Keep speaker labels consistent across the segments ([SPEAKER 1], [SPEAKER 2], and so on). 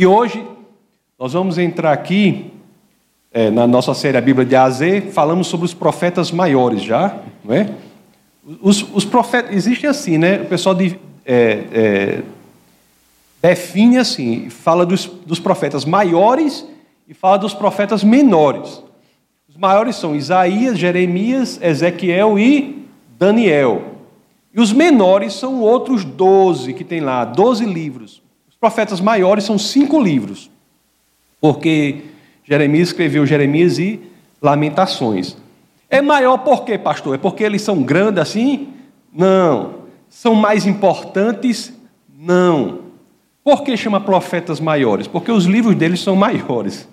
[SPEAKER 1] E hoje nós vamos entrar aqui é, na nossa série A Bíblia de A a Z, falamos sobre os profetas maiores já, não é? Os, os profetas, existem assim, né? O pessoal de, é, é, define assim, fala dos, dos profetas maiores e fala dos profetas menores. Os maiores são Isaías, Jeremias, Ezequiel e Daniel. E os menores são outros doze que tem lá, doze livros. Profetas maiores são cinco livros, porque Jeremias escreveu Jeremias e Lamentações. É maior por quê, pastor? É porque eles são grandes assim? Não. São mais importantes? Não. Por que chama profetas maiores? Porque os livros deles são maiores.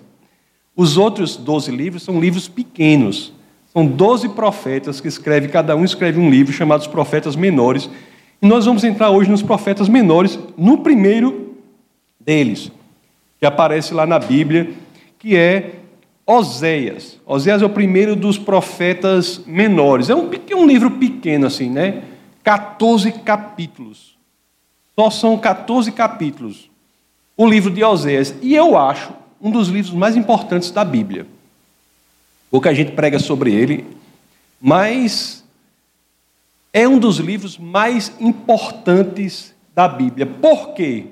[SPEAKER 1] Os outros doze livros são livros pequenos. São doze profetas que escrevem, cada um escreve um livro chamado profetas menores. E nós vamos entrar hoje nos profetas menores, no primeiro deles, que aparece lá na Bíblia, que é Oséias. Oséias é o primeiro dos profetas menores. É um, é um livro pequeno, assim, né? 14 capítulos. Só são 14 capítulos. O livro de Oséias. E eu acho um dos livros mais importantes da Bíblia. Pouca gente prega sobre ele, mas é um dos livros mais importantes da Bíblia. Por quê?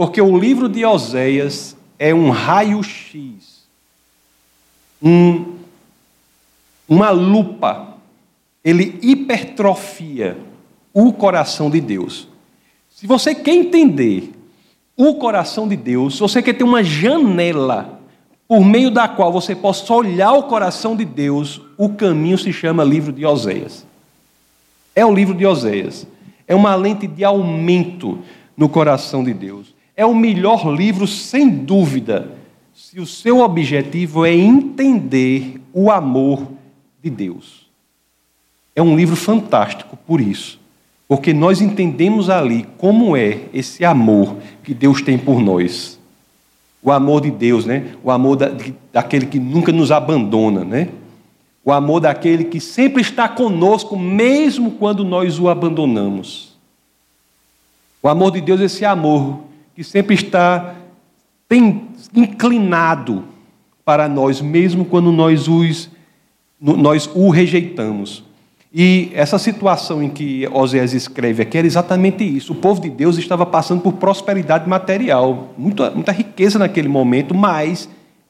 [SPEAKER 1] Porque o livro de Oséias é um raio-x um, uma lupa, ele hipertrofia o coração de Deus. Se você quer entender o coração de Deus, se você quer ter uma janela por meio da qual você possa olhar o coração de Deus, o caminho se chama livro de Oséias. É o livro de Oséias. É uma lente de aumento no coração de Deus. É o melhor livro, sem dúvida, se o seu objetivo é entender o amor de Deus. É um livro fantástico por isso, porque nós entendemos ali como é esse amor que Deus tem por nós. O amor de Deus, né? O amor da, daquele que nunca nos abandona, né? O amor daquele que sempre está conosco, mesmo quando nós o abandonamos. O amor de Deus é esse amor que sempre está tem inclinado para nós, mesmo quando nós, os, nós o rejeitamos. E essa situação em que Oséias escreve aqui era exatamente isso. O povo de Deus estava passando por prosperidade material, muita, muita riqueza naquele momento, mas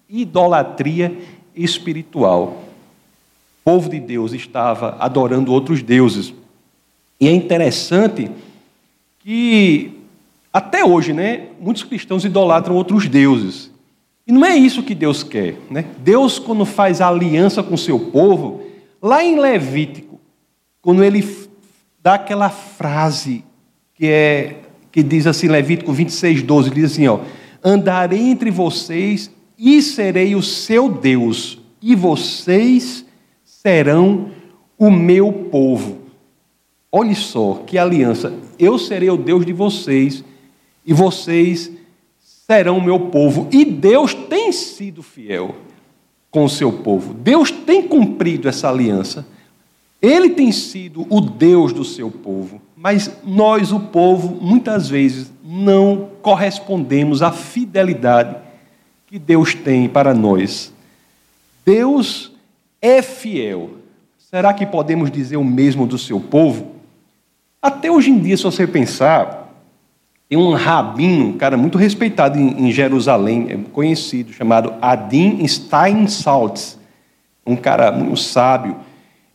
[SPEAKER 1] idolatria espiritual. O povo de Deus estava adorando outros deuses. E é interessante que até hoje, né, muitos cristãos idolatram outros deuses. E não é isso que Deus quer. Né? Deus, quando faz aliança com o seu povo, lá em Levítico, quando ele dá aquela frase que, é, que diz assim, Levítico 26, 12, diz assim: ó, Andarei entre vocês e serei o seu Deus, e vocês serão o meu povo. Olhe só que aliança. Eu serei o Deus de vocês e vocês serão meu povo. E Deus tem sido fiel com o seu povo. Deus tem cumprido essa aliança. Ele tem sido o Deus do seu povo. Mas nós, o povo, muitas vezes não correspondemos à fidelidade que Deus tem para nós. Deus é fiel. Será que podemos dizer o mesmo do seu povo? Até hoje em dia, se você pensar, tem um rabino, um cara muito respeitado em, Jerusalém, é conhecido, chamado Adin Steinsaltz, um cara muito sábio.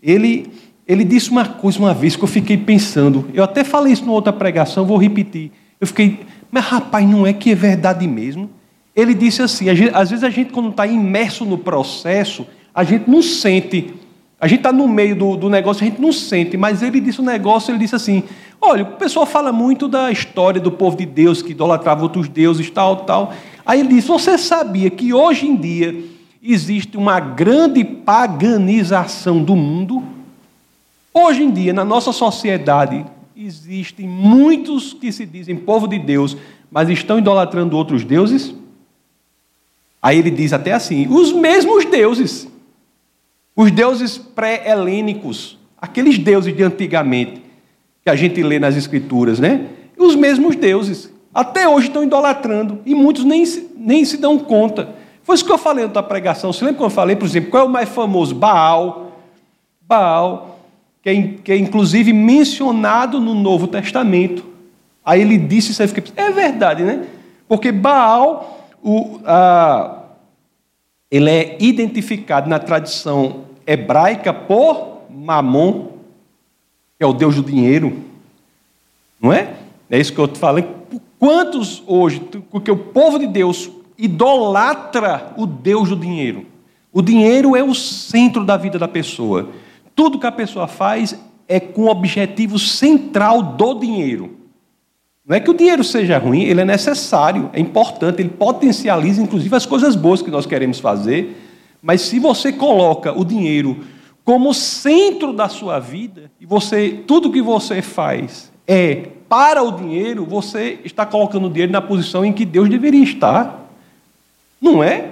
[SPEAKER 1] Ele, ele disse uma coisa uma vez que eu fiquei pensando, eu até falei isso numa outra pregação, vou repetir. Eu fiquei, mas rapaz, não é que é verdade mesmo? Ele disse assim: às vezes a gente, quando está imerso no processo, a gente não sente. A gente está no meio do, do negócio, a gente não sente, mas ele disse um negócio, ele disse assim: Olha, o pessoal fala muito da história do povo de Deus que idolatrava outros deuses, tal, tal. Aí ele disse: Você sabia que hoje em dia existe uma grande paganização do mundo? Hoje em dia, na nossa sociedade, existem muitos que se dizem povo de Deus, mas estão idolatrando outros deuses? Aí ele diz até assim: os mesmos deuses, os deuses pré-helênicos, aqueles deuses de antigamente que a gente lê nas Escrituras, né? Os mesmos deuses. Até hoje estão idolatrando. E muitos nem, nem se dão conta. Foi isso que eu falei na pregação. Você lembra quando eu falei, por exemplo, qual é o mais famoso? Baal. Baal, que é, que é inclusive mencionado no Novo Testamento. Aí ele disse isso aí, fiquei, é verdade, né? Porque Baal, o, a, ele é identificado na tradição hebraica por Mamon, que é o deus do dinheiro. Não é? É isso que eu te falei. Quantos hoje, porque o povo de Deus idolatra o Deus do dinheiro. O dinheiro é o centro da vida da pessoa. Tudo que a pessoa faz é com o objetivo central do dinheiro. Não é que o dinheiro seja ruim, ele é necessário, é importante, ele potencializa inclusive as coisas boas que nós queremos fazer, mas se você coloca o dinheiro como centro da sua vida e você tudo que você faz é para o dinheiro, você está colocando o dinheiro na posição em que Deus deveria estar. Não é?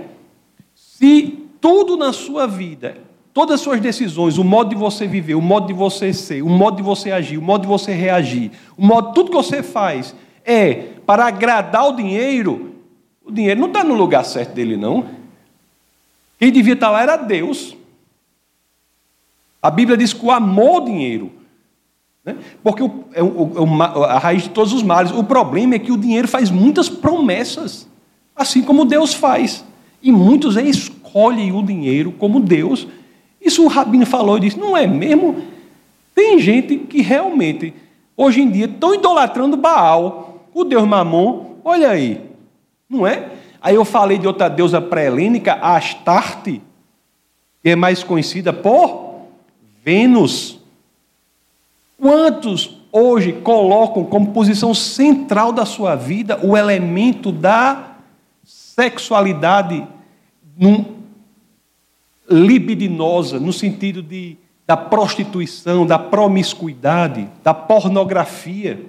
[SPEAKER 1] Se tudo na sua vida, todas as suas decisões, o modo de você viver, o modo de você ser, o modo de você agir, o modo de você reagir, o modo tudo que você faz é para agradar o dinheiro, o dinheiro não está no lugar certo dele, não. Quem devia estar lá era Deus. A Bíblia diz que o amor ao dinheiro né? Porque o, é o, a raiz de todos os males. O problema é que o dinheiro faz muitas promessas, assim como Deus faz. E muitos escolhem o dinheiro como Deus. Isso o Rabino falou e disse: não é mesmo? Tem gente que realmente, hoje em dia, estão idolatrando Baal, o deus Mamon. Olha aí, não é? Aí eu falei de outra deusa pré-helênica, Astarte, que é mais conhecida por Vênus. Quantos hoje colocam como posição central da sua vida o elemento da sexualidade num, libidinosa, no sentido de, da prostituição, da promiscuidade, da pornografia?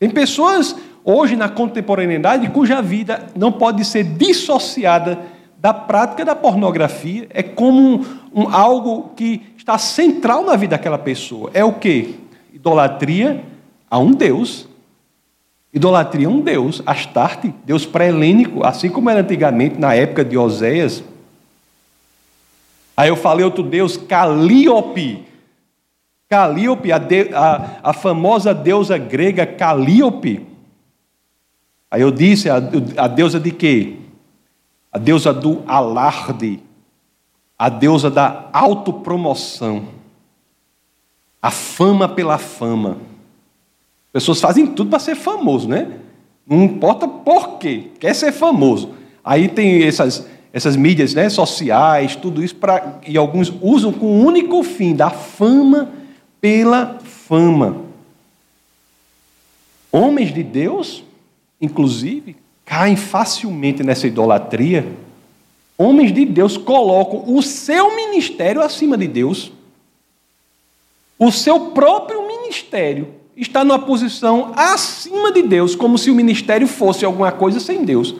[SPEAKER 1] Tem pessoas hoje na contemporaneidade cuja vida não pode ser dissociada da prática da pornografia, é como um, um, algo que está central na vida daquela pessoa. É o quê? idolatria a um Deus. Idolatria a um Deus, Astarte, Deus pré-helênico, assim como era antigamente, na época de Oséias. Aí eu falei outro Deus, Calíope. Calíope, a, de, a, a famosa deusa grega Calíope. Aí eu disse, a, a deusa de quê? A deusa do alarde, a deusa da autopromoção. A fama pela fama. As pessoas fazem tudo para ser famoso, né? Não importa por quê, quer ser famoso. Aí tem essas, essas mídias né, sociais, tudo isso, pra, e alguns usam com o único fim da fama pela fama. Homens de Deus, inclusive, caem facilmente nessa idolatria. Homens de Deus colocam o seu ministério acima de Deus. O seu próprio ministério está numa posição acima de Deus, como se o ministério fosse alguma coisa sem Deus.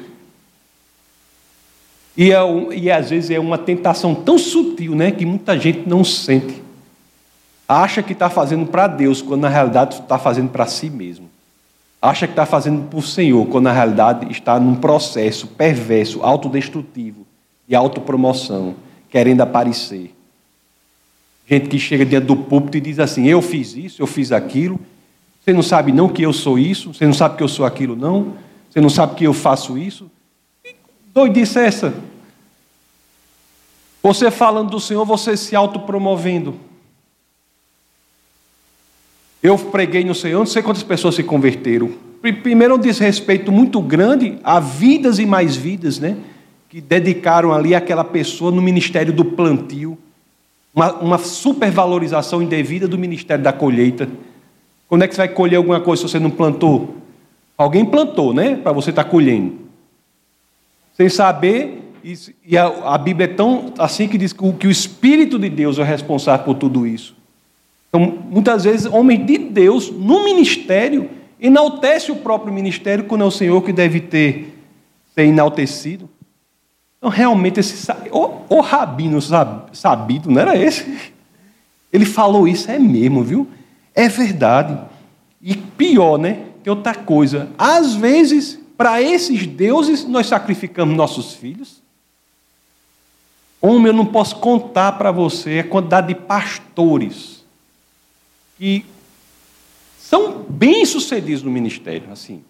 [SPEAKER 1] E, é, e às vezes é uma tentação tão sutil né, que muita gente não sente. Acha que está fazendo para Deus, quando na realidade está fazendo para si mesmo. Acha que está fazendo para o Senhor, quando na realidade está num processo perverso, autodestrutivo, de autopromoção, querendo aparecer. Gente que chega diante do púlpito e diz assim: Eu fiz isso, eu fiz aquilo. Você não sabe não que eu sou isso, você não sabe que eu sou aquilo, não. Você não sabe que eu faço isso. Que doidice é essa? Você falando do Senhor, você se autopromovendo. Eu preguei no Senhor, não sei quantas pessoas se converteram. Primeiro, um desrespeito muito grande a vidas e mais vidas, né? Que dedicaram ali aquela pessoa no ministério do plantio uma, uma supervalorização indevida do ministério da colheita. Quando é que você vai colher alguma coisa se você não plantou? Alguém plantou, né? Para você estar tá colhendo. Sem saber, e a, a, Bíblia é tão assim que diz que o, que o Espírito de Deus é responsável por tudo isso. Então, muitas vezes, homens de Deus, no ministério, enaltece o próprio ministério quando é o Senhor que deve ter ser enaltecido. Então, realmente, esse, o, o rabino sabido, não era esse? Ele falou isso, é mesmo, viu? É verdade. E pior, né? tem outra coisa. Às vezes, para esses deuses, nós sacrificamos nossos filhos. Homem, eu não posso contar para você a quantidade de pastores que são bem-sucedidos no ministério, assim.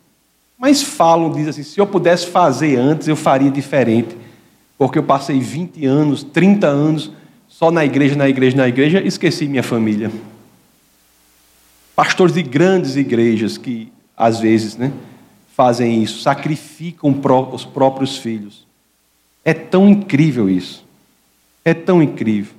[SPEAKER 1] Mas falam, dizem assim: se eu pudesse fazer antes, eu faria diferente. Porque eu passei 20 anos, 30 anos só na igreja, na igreja, na igreja, esqueci minha família. Pastores de grandes igrejas que, às vezes, né, fazem isso, sacrificam os próprios filhos. É tão incrível isso. É tão incrível.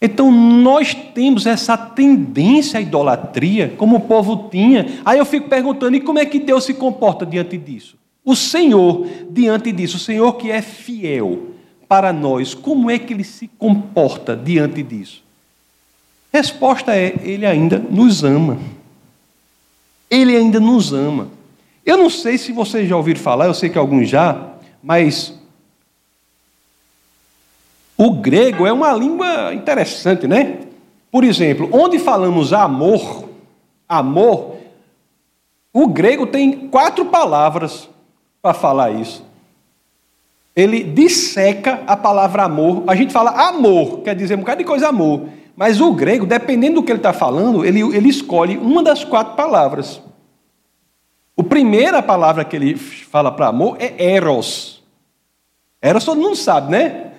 [SPEAKER 1] Então nós temos essa tendência à idolatria, como o povo tinha. Aí eu fico perguntando: e como é que Deus se comporta diante disso? O Senhor, diante disso, o Senhor que é fiel para nós, como é que ele se comporta diante disso? Resposta é: Ele ainda nos ama. Ele ainda nos ama. Eu não sei se vocês já ouviram falar, eu sei que alguns já, mas o grego é uma língua interessante, né? Por exemplo, onde falamos amor, amor, o grego tem quatro palavras para falar isso. Ele disseca a palavra amor. A gente fala amor, quer dizer um bocado de coisa amor. Mas o grego, dependendo do que ele está falando, ele, ele escolhe uma das quatro palavras. A primeira palavra que ele fala para amor é eros. Eros todo mundo sabe, né?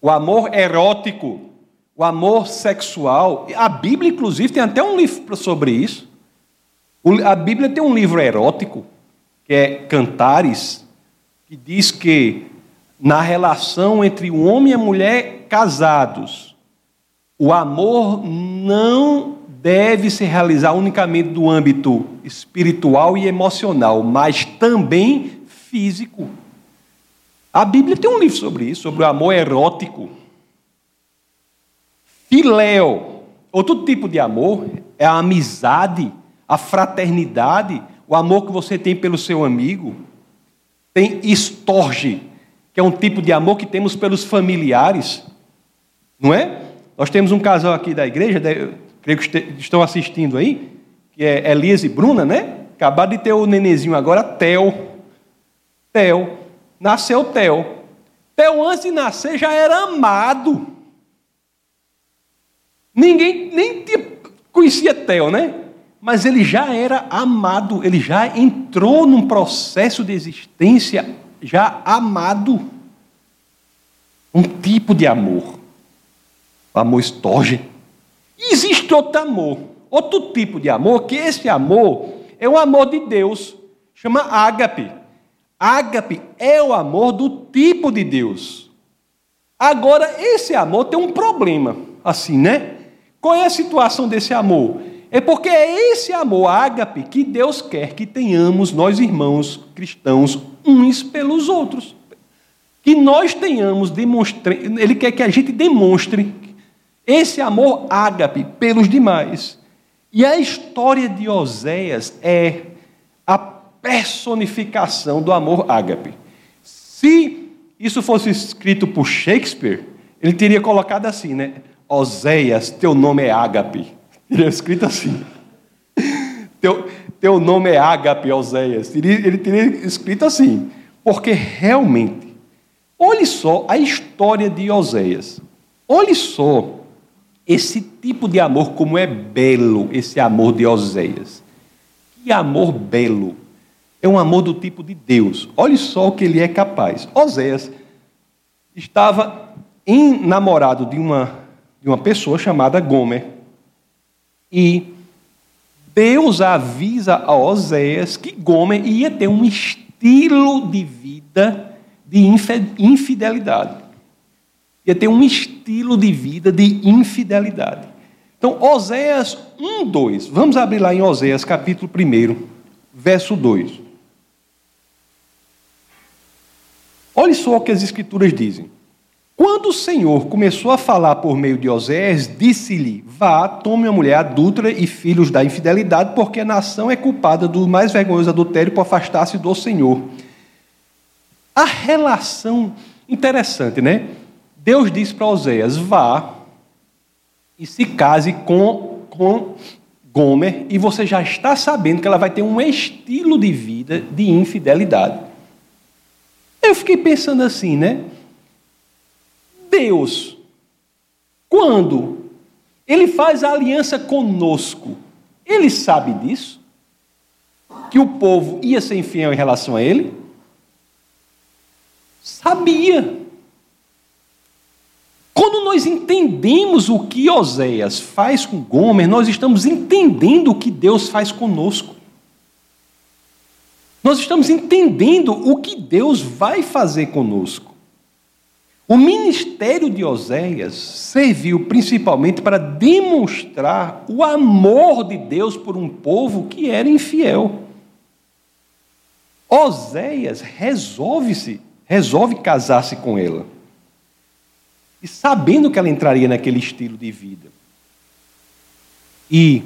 [SPEAKER 1] O amor erótico, o amor sexual. A Bíblia, inclusive, tem até um livro sobre isso. A Bíblia tem um livro erótico, que é Cantares, que diz que na relação entre o homem e a mulher casados, o amor não deve se realizar unicamente no âmbito espiritual e emocional, mas também físico. A Bíblia tem um livro sobre isso, sobre o amor erótico. Filéu, outro tipo de amor, é a amizade, a fraternidade, o amor que você tem pelo seu amigo. Tem estorge, que é um tipo de amor que temos pelos familiares, não é? Nós temos um casal aqui da igreja, creio que estão assistindo aí, que é Elias e Bruna, né? Acabaram de ter o nenenzinho agora, Theo. Theo. Nasceu Theo. Theo, antes de nascer, já era amado. Ninguém nem conhecia Theo, né? Mas ele já era amado, ele já entrou num processo de existência já amado. Um tipo de amor o amor estorge. Existe outro amor, outro tipo de amor, que esse amor é o amor de Deus, chama ágape. Ágape é o amor do tipo de Deus. Agora, esse amor tem um problema, assim, né? Qual é a situação desse amor? É porque é esse amor ágape que Deus quer que tenhamos, nós irmãos cristãos, uns pelos outros. Que nós tenhamos, demonstre... Ele quer que a gente demonstre esse amor ágape pelos demais. E a história de Oséias é a personificação do amor ágape. Se isso fosse escrito por Shakespeare, ele teria colocado assim, né? Oséias, teu nome é ágape. Teria escrito assim. Teu, teu nome é ágape, Oséias. Ele teria escrito assim. Porque realmente, olhe só a história de Oséias. Olhe só esse tipo de amor, como é belo esse amor de Oséias. Que amor belo! É um amor do tipo de Deus. Olhe só o que ele é capaz. Oséias estava namorado de uma, de uma pessoa chamada Gomer. E Deus avisa a Oséias que Gomer ia ter um estilo de vida de infidelidade ia ter um estilo de vida de infidelidade. Então, Oséias 1, 2. Vamos abrir lá em Oséias, capítulo 1, verso 2. Olhe só o que as Escrituras dizem. Quando o Senhor começou a falar por meio de Oséias, disse-lhe: Vá, tome a mulher adúltera e filhos da infidelidade, porque a nação é culpada do mais vergonhoso adultério por afastar-se do Senhor. A relação interessante, né? Deus disse para Oséias: vá e se case com, com Gomer e você já está sabendo que ela vai ter um estilo de vida de infidelidade. Eu fiquei pensando assim, né? Deus, quando Ele faz a aliança conosco, Ele sabe disso? Que o povo ia ser infiel em relação a Ele? Sabia. Quando nós entendemos o que Oséias faz com Gomer, nós estamos entendendo o que Deus faz conosco. Nós estamos entendendo o que Deus vai fazer conosco. O ministério de Oséias serviu principalmente para demonstrar o amor de Deus por um povo que era infiel. Oséias resolve-se, resolve casar-se com ela e sabendo que ela entraria naquele estilo de vida. E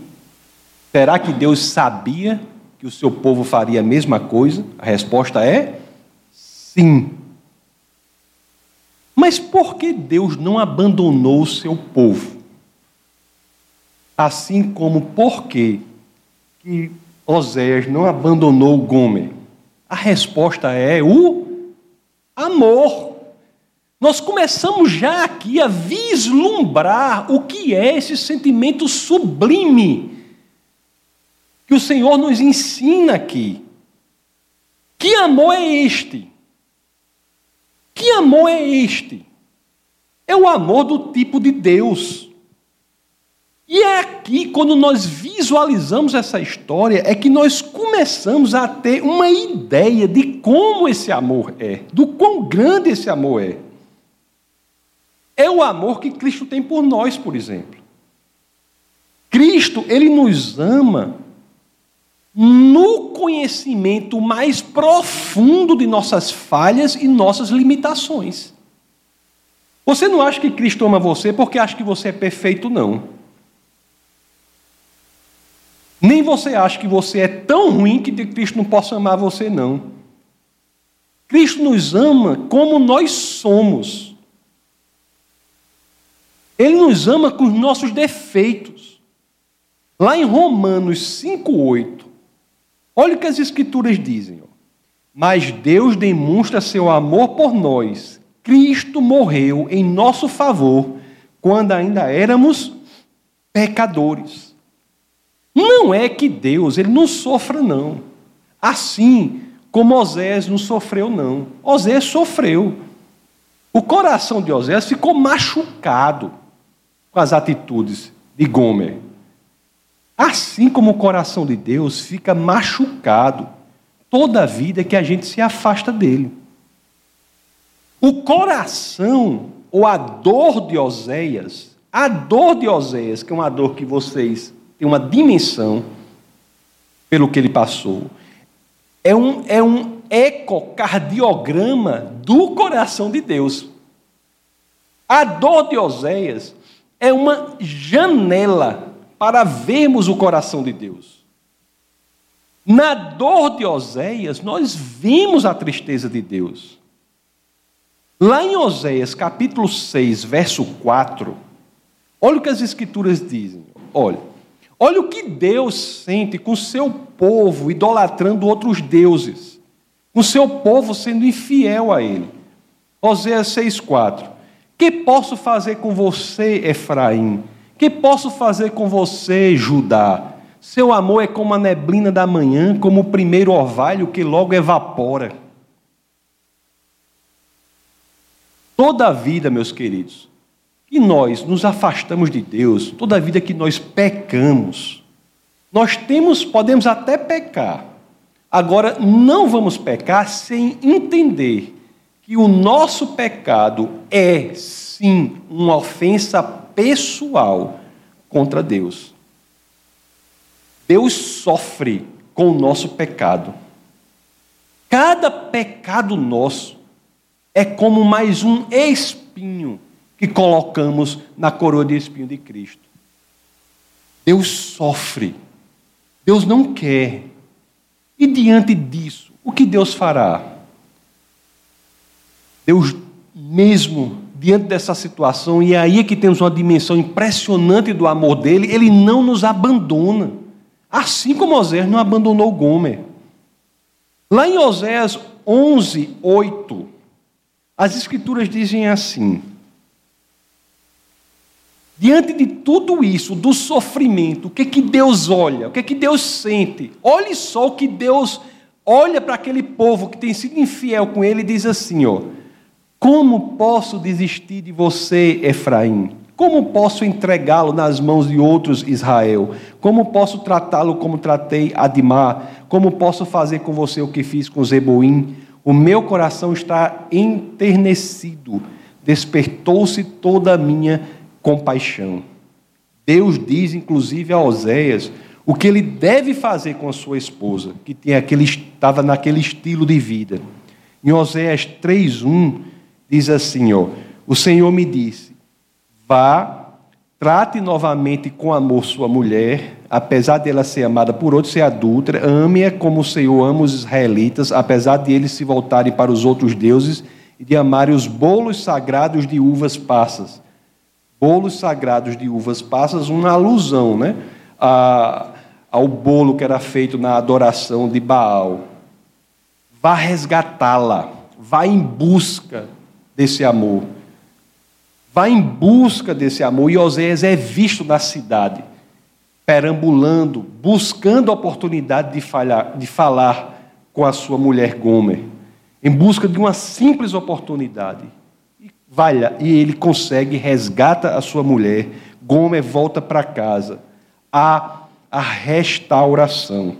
[SPEAKER 1] será que Deus sabia que o seu povo faria a mesma coisa? A resposta é sim. Mas por que Deus não abandonou o seu povo? Assim como por que, Oséias não abandonou Gomer? A resposta é o amor. Nós começamos já aqui a vislumbrar o que é esse sentimento sublime que o Senhor nos ensina aqui. Que amor é este? Que amor é este? É o amor do tipo de Deus. E é aqui, quando nós visualizamos essa história, é que nós começamos a ter uma ideia de como esse amor é, do quão grande esse amor é é o amor que Cristo tem por nós, por exemplo. Cristo, ele nos ama no conhecimento mais profundo de nossas falhas e nossas limitações. Você não acha que Cristo ama você porque acha que você é perfeito, não. Nem você acha que você é tão ruim que Cristo não possa amar você, não. Cristo nos ama como nós somos. Ele nos ama com os nossos defeitos. Lá em Romanos 5,8, olha o que as Escrituras dizem. Mas Deus demonstra seu amor por nós. Cristo morreu em nosso favor quando ainda éramos pecadores. Não é que Deus ele não sofra, não. Assim como Osés não sofreu, não. Osés sofreu. O coração de Osés ficou machucado com as atitudes de Gomer. Assim como o coração de Deus fica machucado toda a vida que a gente se afasta dele. O coração ou a dor de Oséias, a dor de Oséias, que é uma dor que vocês têm uma dimensão pelo que ele passou, é um, é um ecocardiograma do coração de Deus. A dor de Oséias é uma janela para vermos o coração de Deus. Na dor de Oséias, nós vimos a tristeza de Deus. Lá em Oséias, capítulo 6, verso 4, olha o que as escrituras dizem. Olha, olha o que Deus sente com o seu povo idolatrando outros deuses, com o seu povo sendo infiel a ele. Oséias 6, 4. Que posso fazer com você, Efraim? Que posso fazer com você, Judá? Seu amor é como a neblina da manhã, como o primeiro orvalho que logo evapora. Toda a vida, meus queridos, que nós nos afastamos de Deus, toda a vida que nós pecamos, nós temos, podemos até pecar. Agora, não vamos pecar sem entender que o nosso pecado é, sim, uma ofensa pessoal contra Deus. Deus sofre com o nosso pecado. Cada pecado nosso é como mais um espinho que colocamos na coroa de espinho de Cristo. Deus sofre. Deus não quer. E diante disso, o que Deus fará? Deus, mesmo diante dessa situação, e é aí que temos uma dimensão impressionante do amor dele, ele não nos abandona. Assim como Oséias não abandonou Gomer. Lá em Oséias 11, 8, as Escrituras dizem assim: Diante de tudo isso, do sofrimento, o que, que Deus olha? O que, que Deus sente? Olhe só o que Deus olha para aquele povo que tem sido infiel com ele e diz assim: ó, Como posso desistir de você, Efraim? Como posso entregá-lo nas mãos de outros, Israel? Como posso tratá-lo como tratei Adimar? Como posso fazer com você o que fiz com Zeboim? O meu coração está enternecido, despertou-se toda a minha compaixão. Deus diz, inclusive, a Oséias o que ele deve fazer com a sua esposa, que tinha aquele, estava naquele estilo de vida. Em Oséias 3,1 diz assim: ó, O Senhor me disse: Vá, trate novamente com amor sua mulher, apesar dela ser amada por outros, ser adúltera, ame-a como o Senhor ama os israelitas, apesar de eles se voltarem para os outros deuses e de amarem os bolos sagrados de uvas passas bolos sagrados de uvas passas, uma alusão né, a, ao bolo que era feito na adoração de Baal. Vá resgatá-la, vá em busca desse amor. Vá em busca desse amor. E Oséias é visto na cidade, perambulando, buscando a oportunidade de, falhar, de falar com a sua mulher Gomer, em busca de uma simples oportunidade. Vai e ele consegue, resgata a sua mulher. Gomer volta para casa. Há a restauração.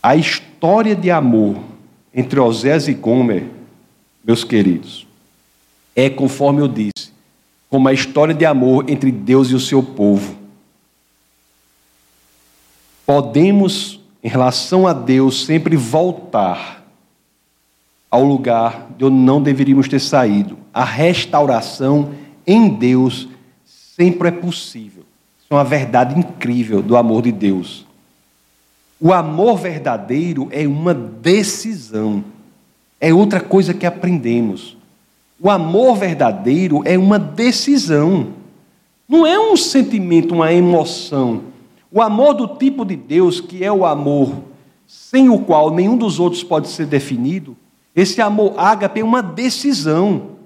[SPEAKER 1] A história de amor entre Osés e Gomer, meus queridos, é conforme eu disse, como a história de amor entre Deus e o seu povo. Podemos, em relação a Deus, sempre voltar ao lugar de onde não deveríamos ter saído. A restauração em Deus sempre é possível. Isso é uma verdade incrível do amor de Deus. O amor verdadeiro é uma decisão. É outra coisa que aprendemos. O amor verdadeiro é uma decisão. Não é um sentimento, uma emoção. O amor do tipo de Deus, que é o amor sem o qual nenhum dos outros pode ser definido, esse amor ágape é uma decisão.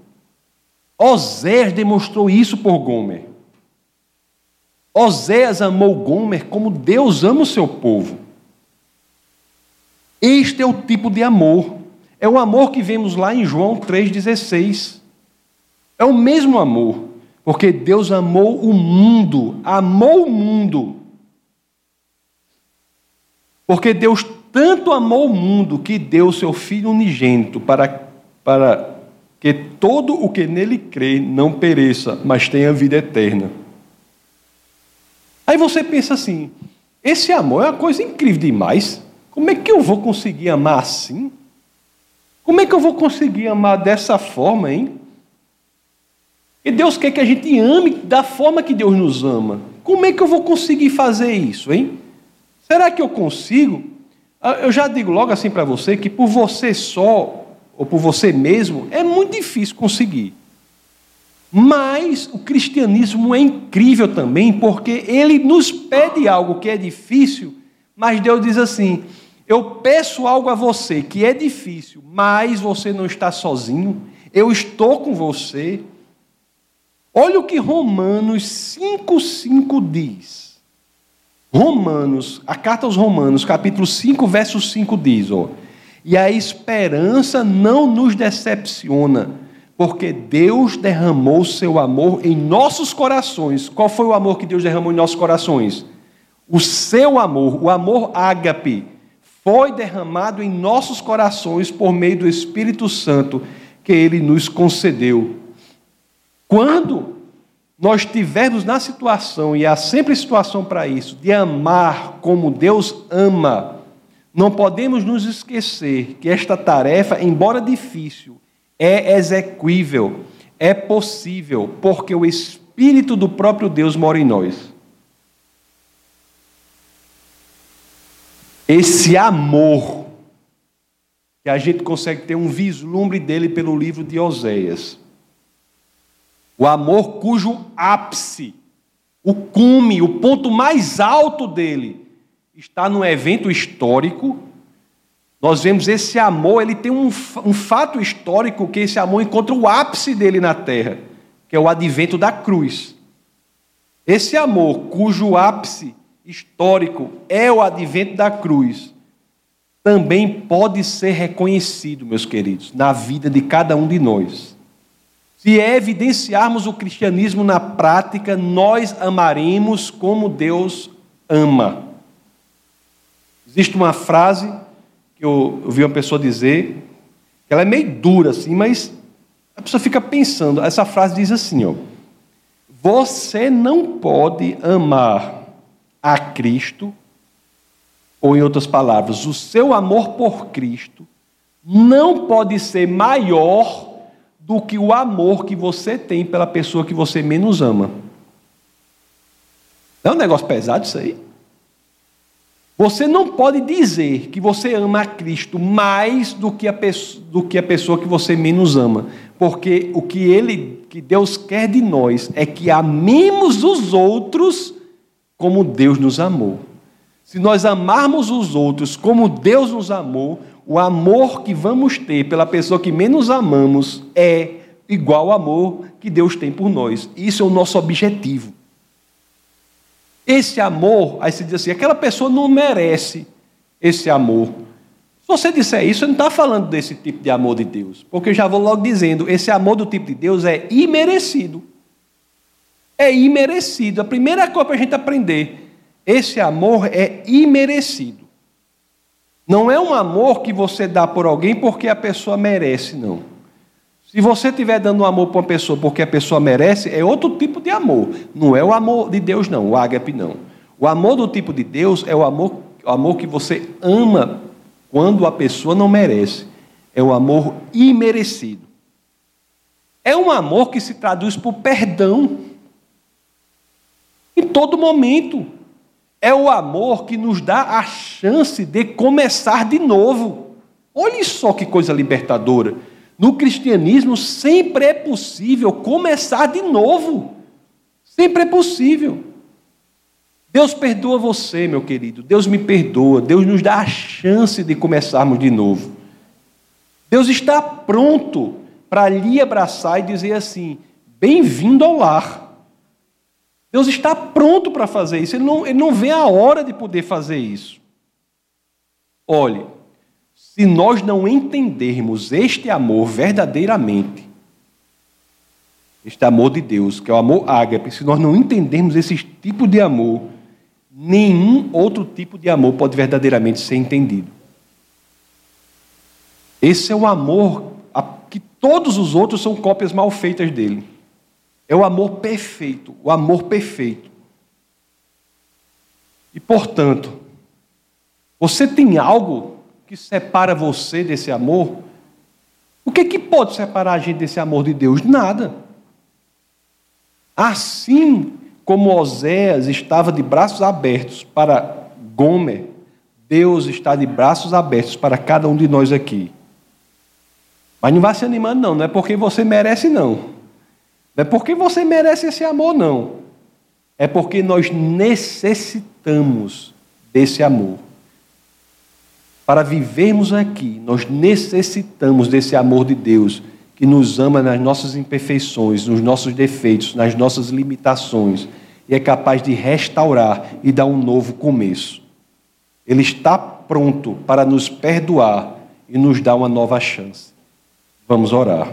[SPEAKER 1] Osés demonstrou isso por Gomer. Osés amou Gomer como Deus ama o seu povo. Este é o tipo de amor. É o amor que vemos lá em João 3,16. É o mesmo amor, porque Deus amou o mundo, amou o mundo. Porque Deus tanto amou o mundo que deu seu Filho unigênito para, para que todo o que nele crê não pereça, mas tenha vida eterna. Aí você pensa assim: esse amor é uma coisa incrível demais. Como é que eu vou conseguir amar assim? Como é que eu vou conseguir amar dessa forma, hein? E Deus quer que a gente ame da forma que Deus nos ama. Como é que eu vou conseguir fazer isso, hein? Será que eu consigo? Ah, eu já digo logo assim para você que por você só, ou por você mesmo, é muito difícil conseguir. Mas o cristianismo é incrível também, porque ele nos pede algo que é difícil, mas Deus diz assim: eu peço algo a você que é difícil, mas você não está sozinho, eu estou com você. Olha o que Romanos 5,5 diz. Romanos, a carta aos Romanos, capítulo 5, verso 5 diz: ó, E a esperança não nos decepciona, porque Deus derramou seu amor em nossos corações. Qual foi o amor que Deus derramou em nossos corações? O seu amor, o amor ágape, foi derramado em nossos corações por meio do Espírito Santo que ele nos concedeu. Quando nós estivermos na situação, e há sempre situação para isso, de amar como Deus ama, não podemos nos esquecer que esta tarefa, embora difícil, é execuível, é possível, porque o Espírito do próprio Deus mora em nós. Esse amor que a gente consegue ter um vislumbre dele pelo livro de Oséias. O amor cujo ápice, o cume, o ponto mais alto dele, está num evento histórico. Nós vemos esse amor, ele tem um, um fato histórico que esse amor encontra o ápice dele na terra, que é o advento da cruz. Esse amor, cujo ápice histórico é o advento da cruz, também pode ser reconhecido, meus queridos, na vida de cada um de nós. Se evidenciarmos o cristianismo na prática, nós amaremos como Deus ama. Existe uma frase que eu ouvi uma pessoa dizer, que ela é meio dura assim, mas a pessoa fica pensando. Essa frase diz assim, ó: Você não pode amar a Cristo ou, em outras palavras, o seu amor por Cristo não pode ser maior do que o amor que você tem pela pessoa que você menos ama. É um negócio pesado isso aí? Você não pode dizer que você ama a Cristo mais do que a pessoa, do que, a pessoa que você menos ama, porque o que ele, que Deus quer de nós é que amemos os outros como Deus nos amou. Se nós amarmos os outros como Deus nos amou, o amor que vamos ter pela pessoa que menos amamos é igual ao amor que Deus tem por nós. Isso é o nosso objetivo. Esse amor, aí se diz assim, aquela pessoa não merece esse amor. Se você disser isso, você não está falando desse tipo de amor de Deus. Porque eu já vou logo dizendo, esse amor do tipo de Deus é imerecido. É imerecido. A primeira coisa para a gente aprender esse amor é imerecido. Não é um amor que você dá por alguém porque a pessoa merece, não. Se você estiver dando um amor para uma pessoa porque a pessoa merece, é outro tipo de amor. Não é o amor de Deus, não, o ágape, não. O amor do tipo de Deus é o amor, o amor que você ama quando a pessoa não merece. É o amor imerecido. É um amor que se traduz por perdão. Em todo momento. É o amor que nos dá a chance de começar de novo. Olhe só que coisa libertadora. No cristianismo sempre é possível começar de novo. Sempre é possível. Deus perdoa você, meu querido. Deus me perdoa. Deus nos dá a chance de começarmos de novo. Deus está pronto para lhe abraçar e dizer assim: bem-vindo ao lar. Deus está pronto para fazer isso, ele não, ele não vê a hora de poder fazer isso. Olhe, se nós não entendermos este amor verdadeiramente, este amor de Deus, que é o amor ágape, se nós não entendermos esse tipo de amor, nenhum outro tipo de amor pode verdadeiramente ser entendido. Esse é o amor que todos os outros são cópias mal feitas dele. É o amor perfeito, o amor perfeito. E, portanto, você tem algo que separa você desse amor? O que, que pode separar a gente desse amor de Deus? Nada. Assim como Oséias estava de braços abertos para Gomer, Deus está de braços abertos para cada um de nós aqui. Mas não vá se animando, não, não é porque você merece, não. Não é porque você merece esse amor, não. É porque nós necessitamos desse amor. Para vivermos aqui, nós necessitamos desse amor de Deus que nos ama nas nossas imperfeições, nos nossos defeitos, nas nossas limitações e é capaz de restaurar e dar um novo começo. Ele está pronto para nos perdoar e nos dar uma nova chance. Vamos orar.